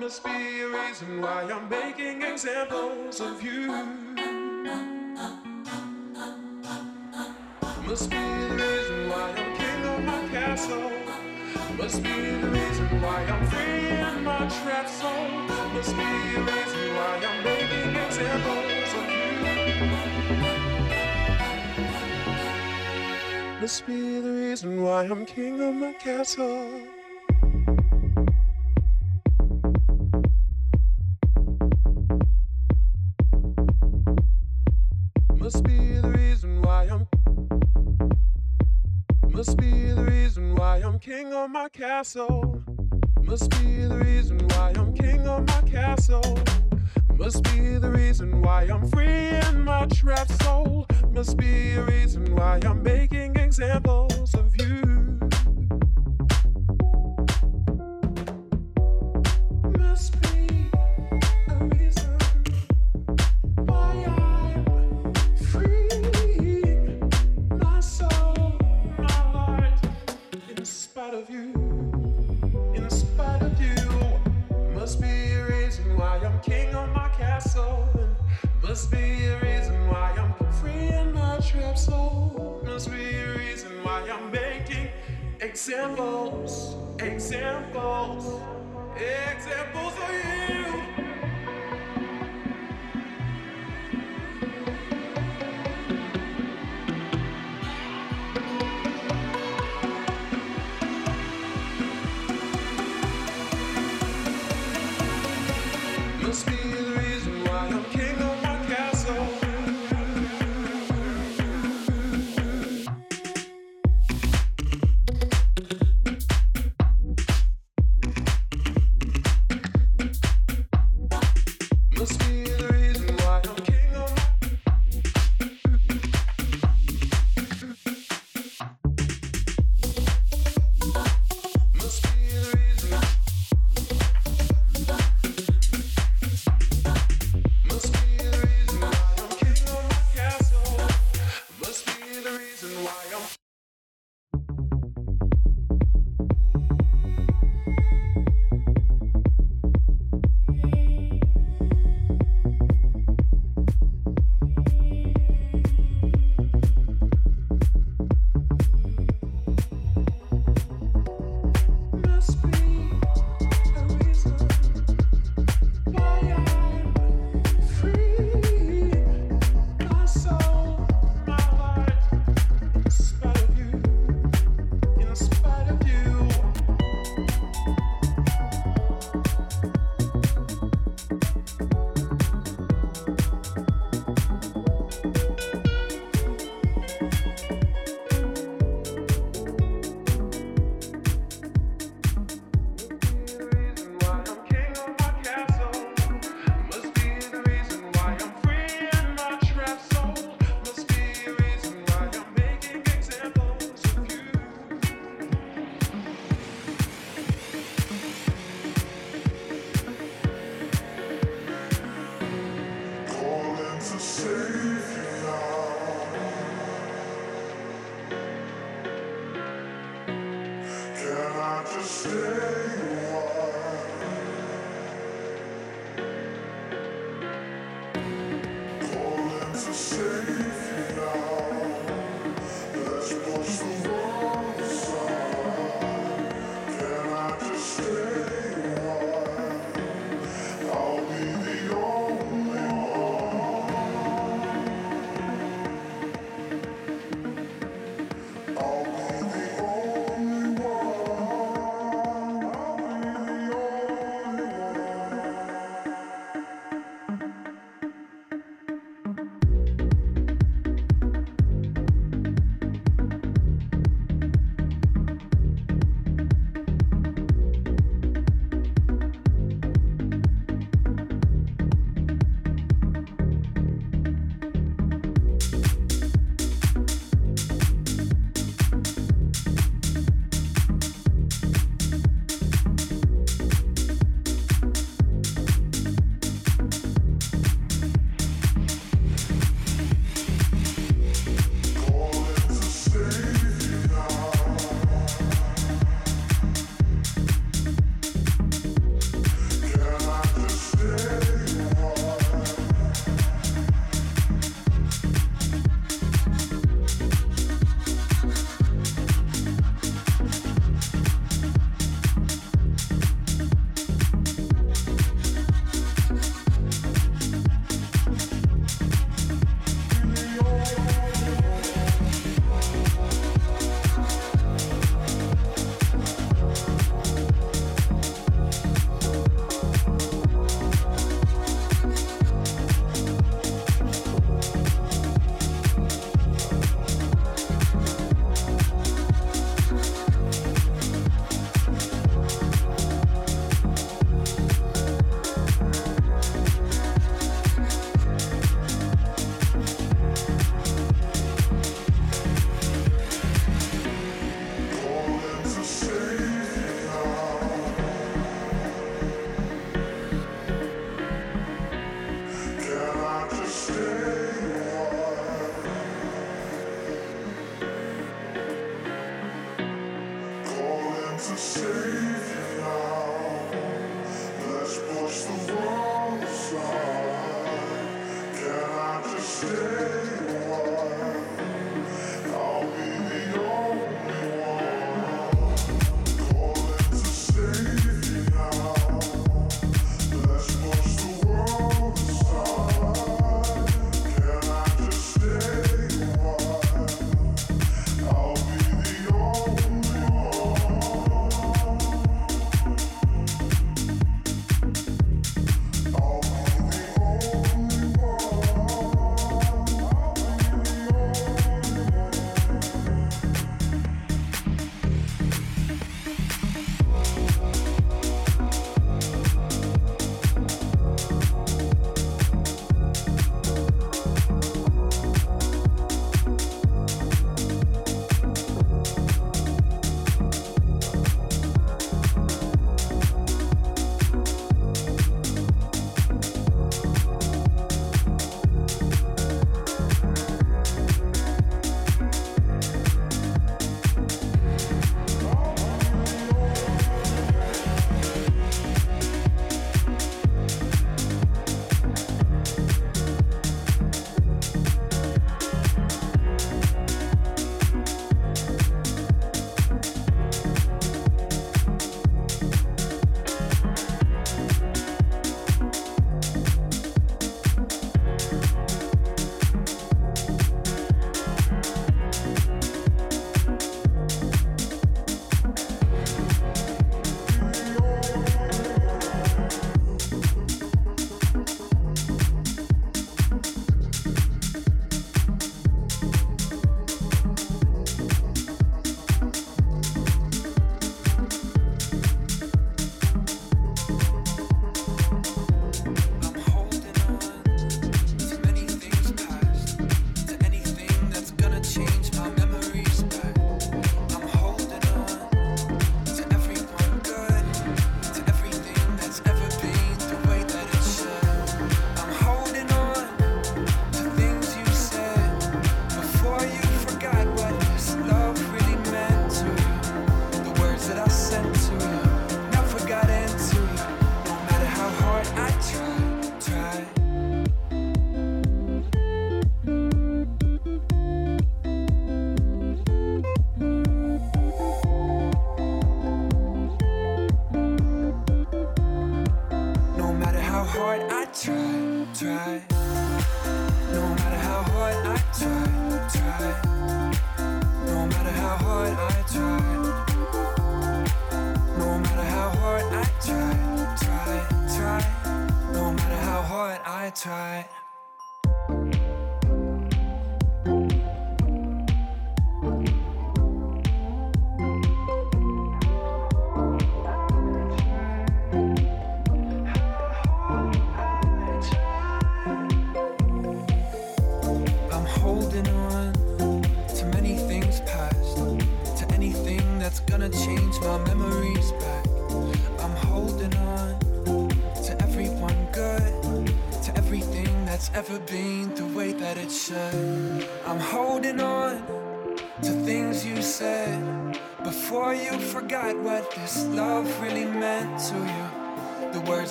Must be a reason why I'm making examples of you. Must be the reason why I'm king of my castle. Must be the reason why I'm free in my trapped soul. Must be a reason why I'm making examples of you. Must be the reason why I'm king of my castle. King of my castle. Must be the reason why I'm king of my castle. Must be the reason why I'm free in my trapped soul. Must be a reason why I'm making examples of I'm king of my castle. And must be a reason why I'm free in my trap soul. Must be a reason why I'm making examples, examples, examples of you.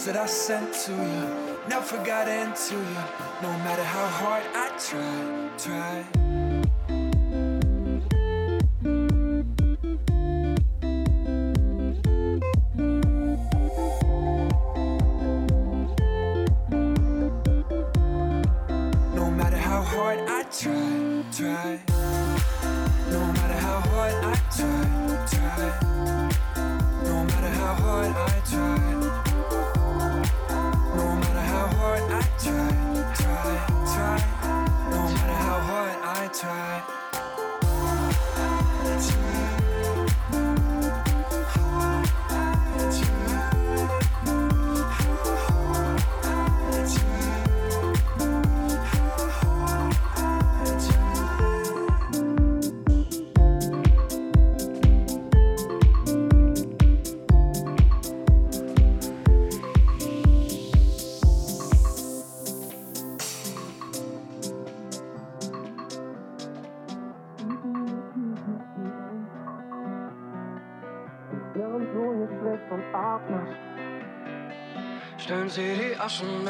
That I sent to you, never got into you. No matter how hard I tried, try.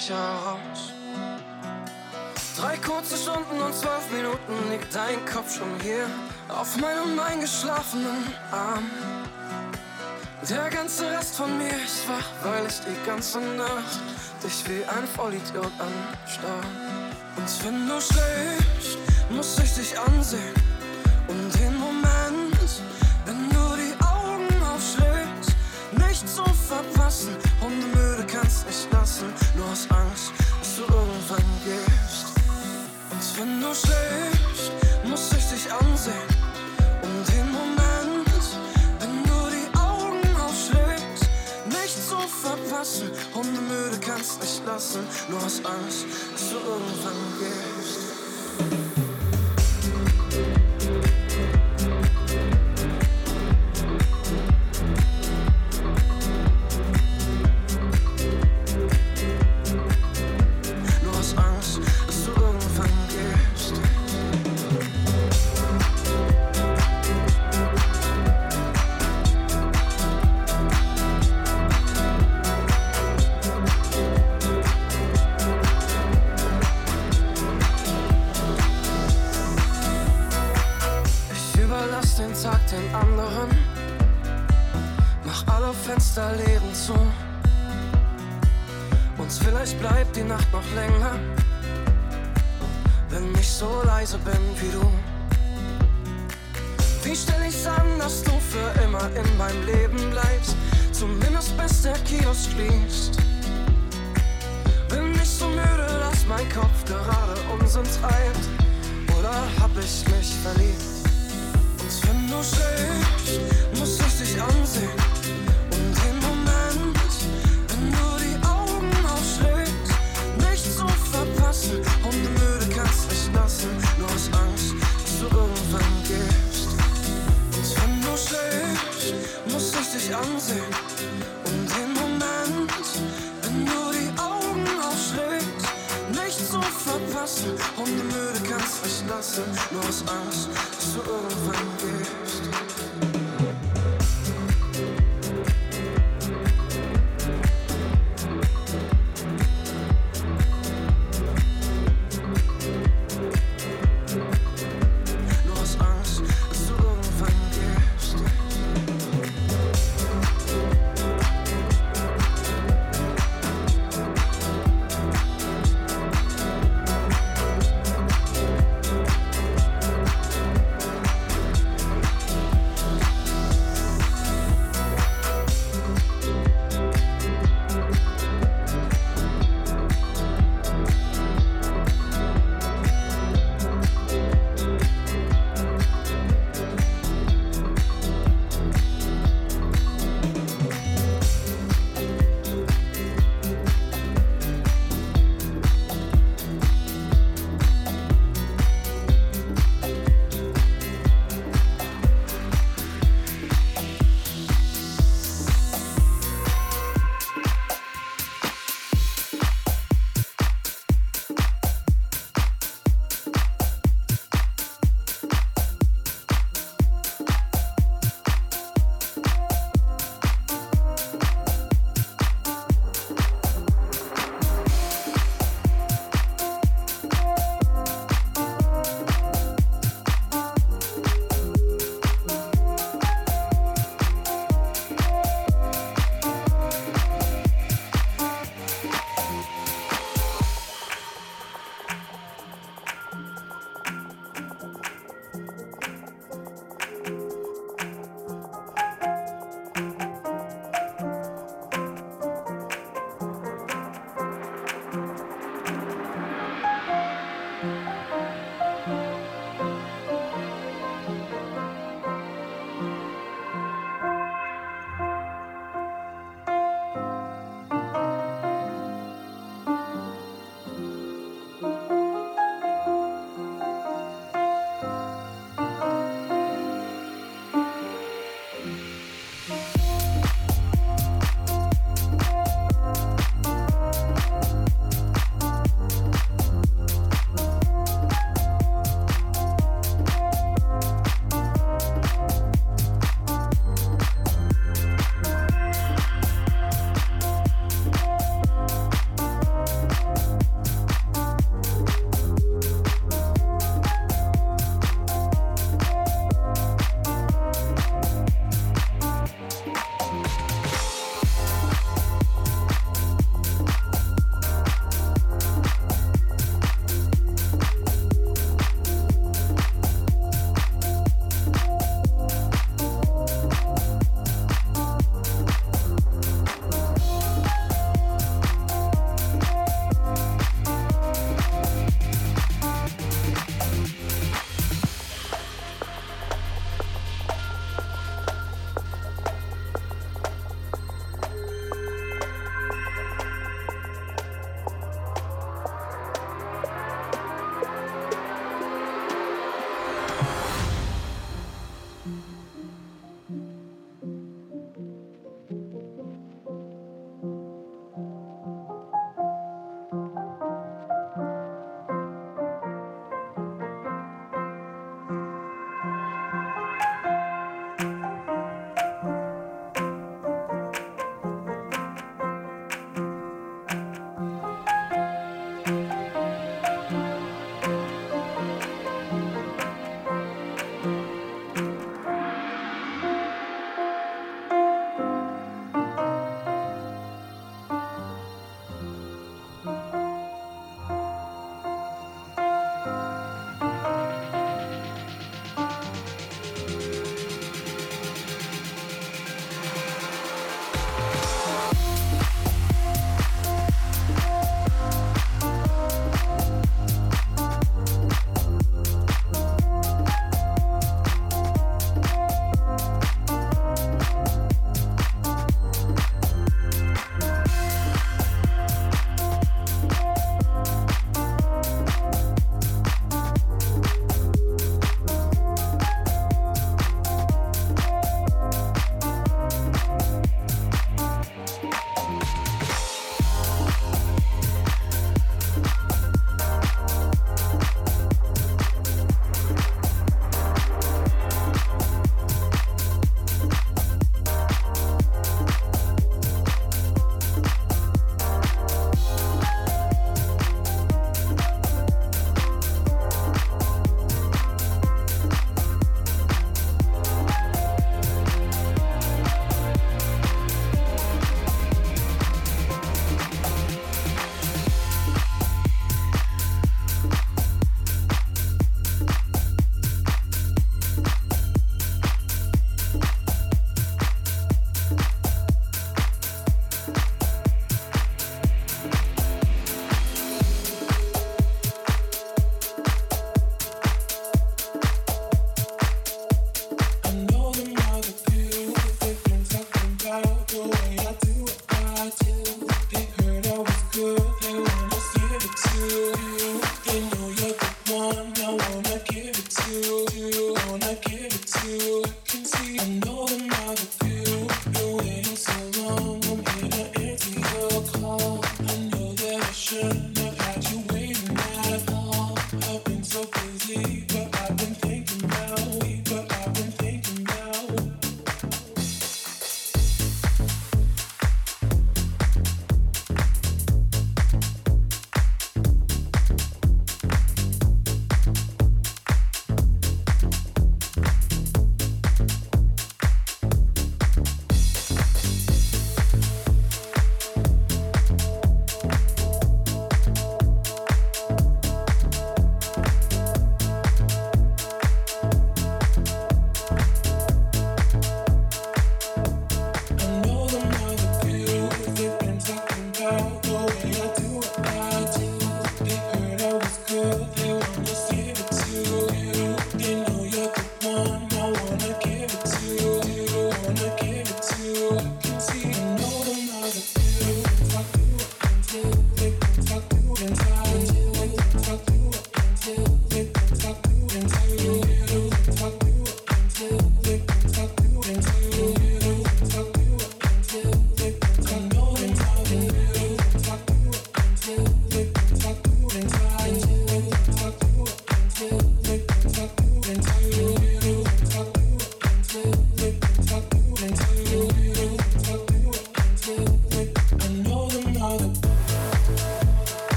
Aschenbecher raus. Drei kurze Stunden und zwölf Minuten liegt dein Kopf schon hier auf meinem eingeschlafenen Arm. Der ganze Rest von mir ist wach, weil ich die ganze Nacht dich wie ein Vollidiot anstarr. Und wenn du schläfst, muss ich dich ansehen. Und den Moment, wenn du die Augen aufschlägst, nicht zu verpassen. Hundemüde kannst nicht lassen, nur aus Angst, dass du irgendwann gehst. Und wenn du schläfst, muss ich dich ansehen. Und den Moment, wenn du die Augen aufschlägst, nicht zu verpassen. Hundemüde kannst nicht lassen, nur aus Angst, dass du irgendwann gehst. Leeren zu. Und vielleicht bleibt die Nacht noch länger, wenn ich so leise bin wie du. Wie stell ich's an, dass du für immer in meinem Leben bleibst? Zumindest bis der Kiosk schließt. Bin ich so müde, dass mein Kopf gerade Unsinn treibt? Oder hab ich mich verliebt? Und wenn du schläfst, muss ich dich ansehen. Verpassen. Hundemüde kannst nicht lassen, nur aus Angst, dass du irgendwann gehst. Und wenn du schläfst, muss ich dich ansehen. Und den Moment, wenn du die Augen aufschlägst, nicht zu verpassen. Hundemüde kannst nicht lassen, nur aus Angst, dass du irgendwann gehst.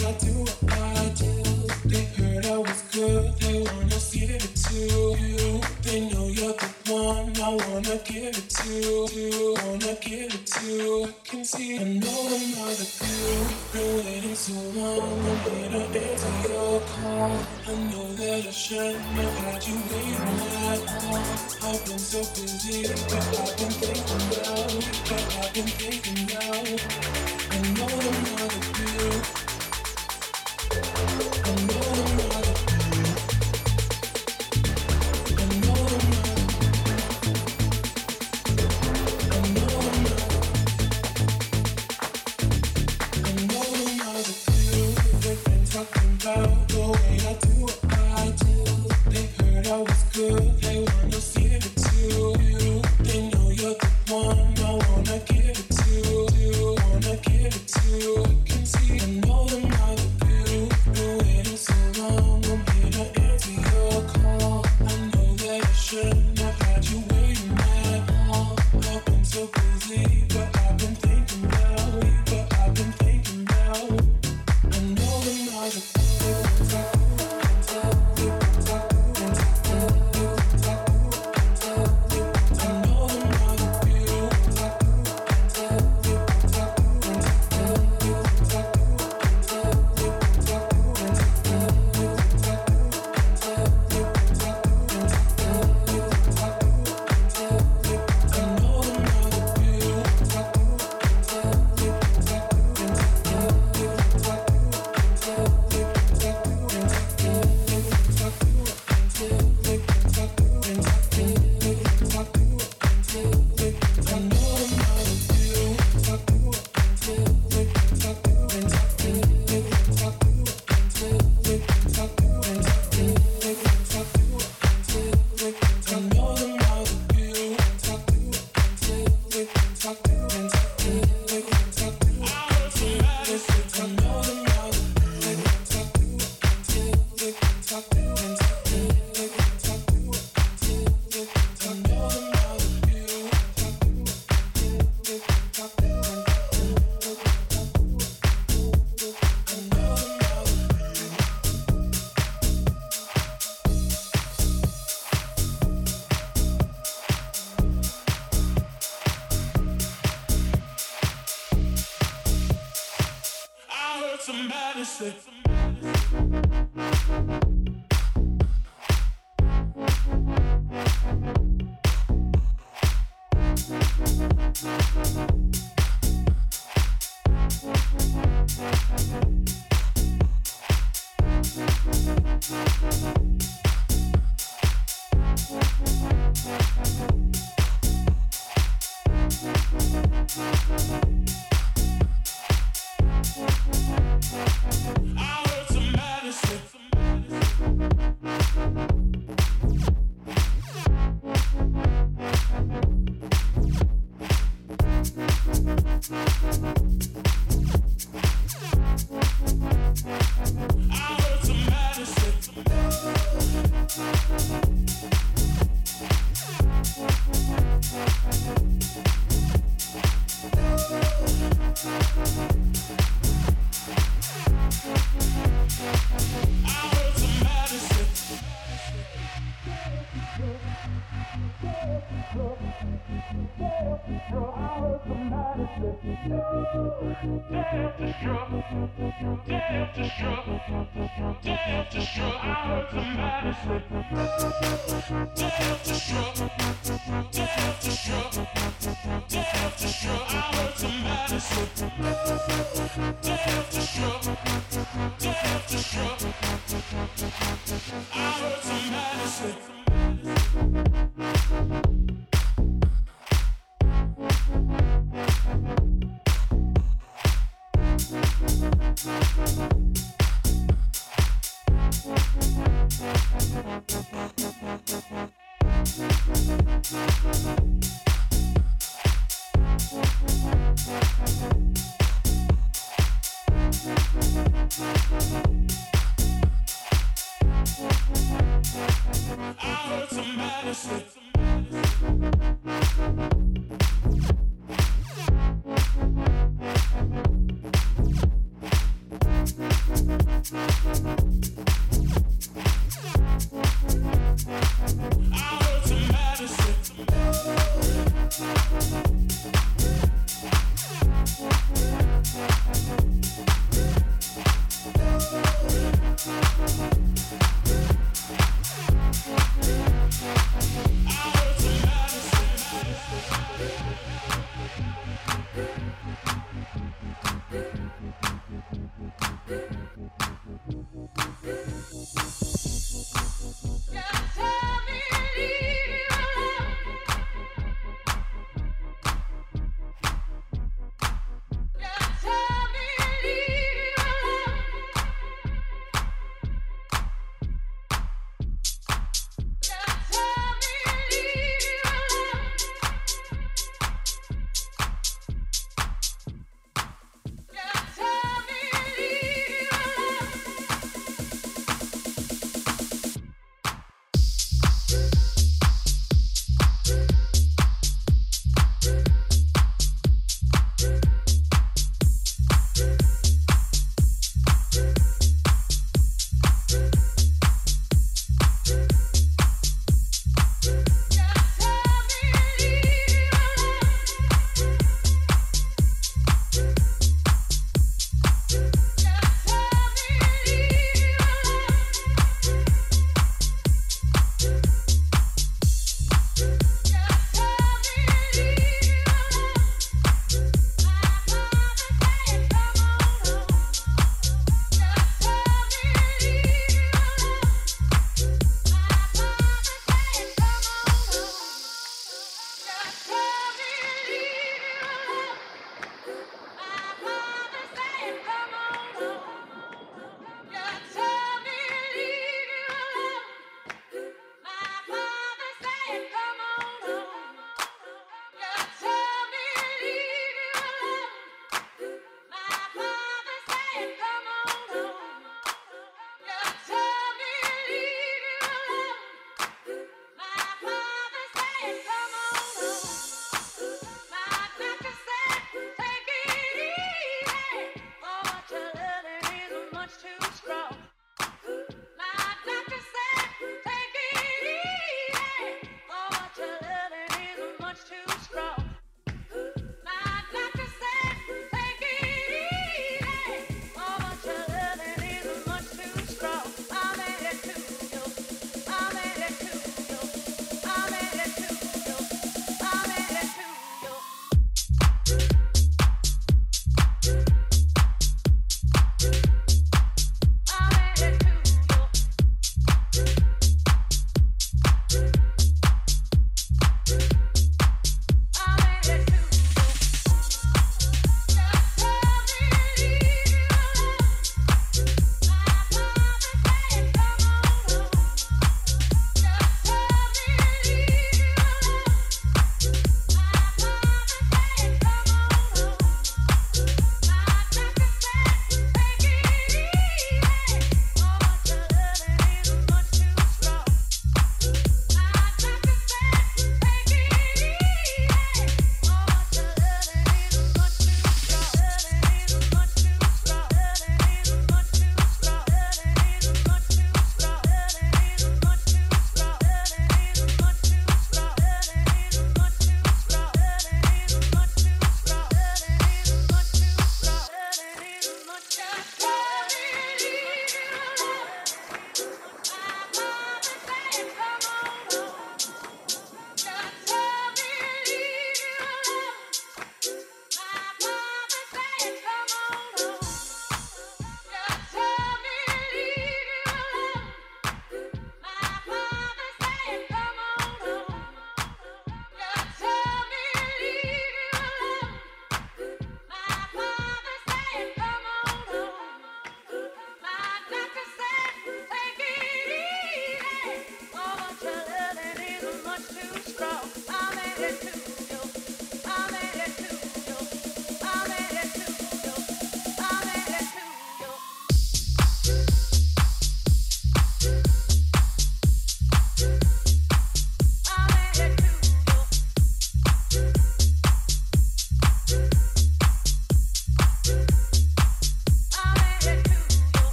I do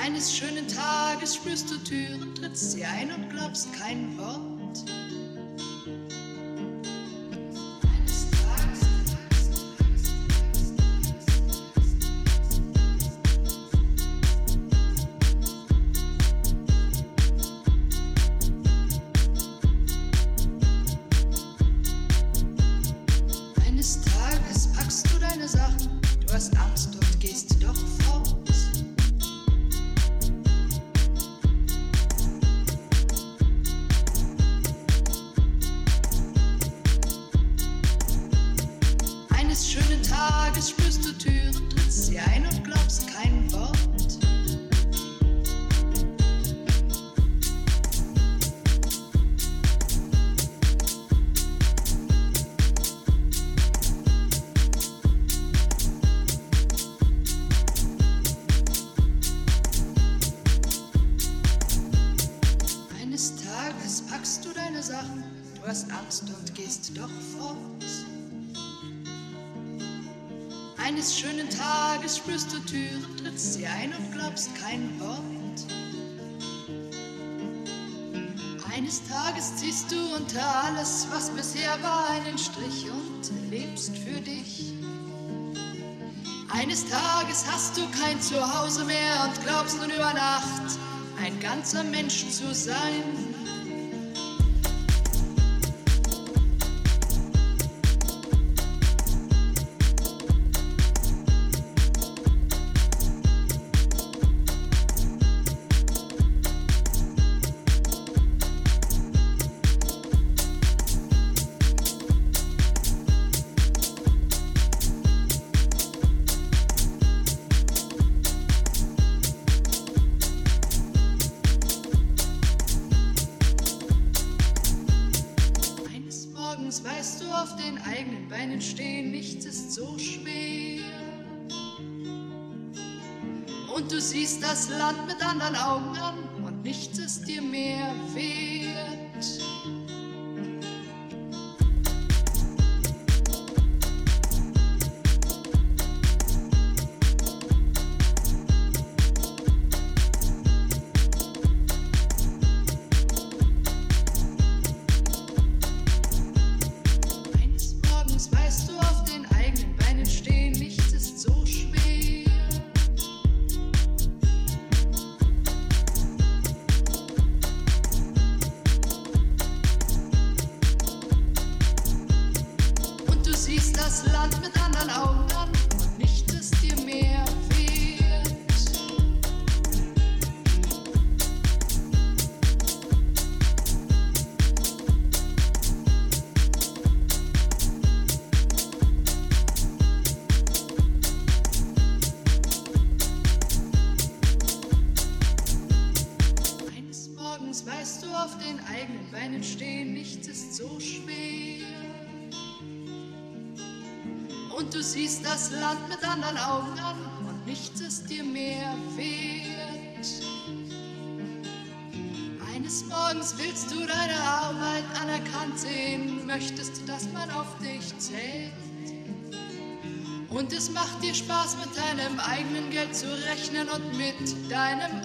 Eines schönen Tages spürst du Türen, trittst sie ein und glaubst kein Wort. zu Hause mehr und glaubst nun über Nacht ein ganzer Mensch zu sein. Land mit anderen Augen. Mit deinem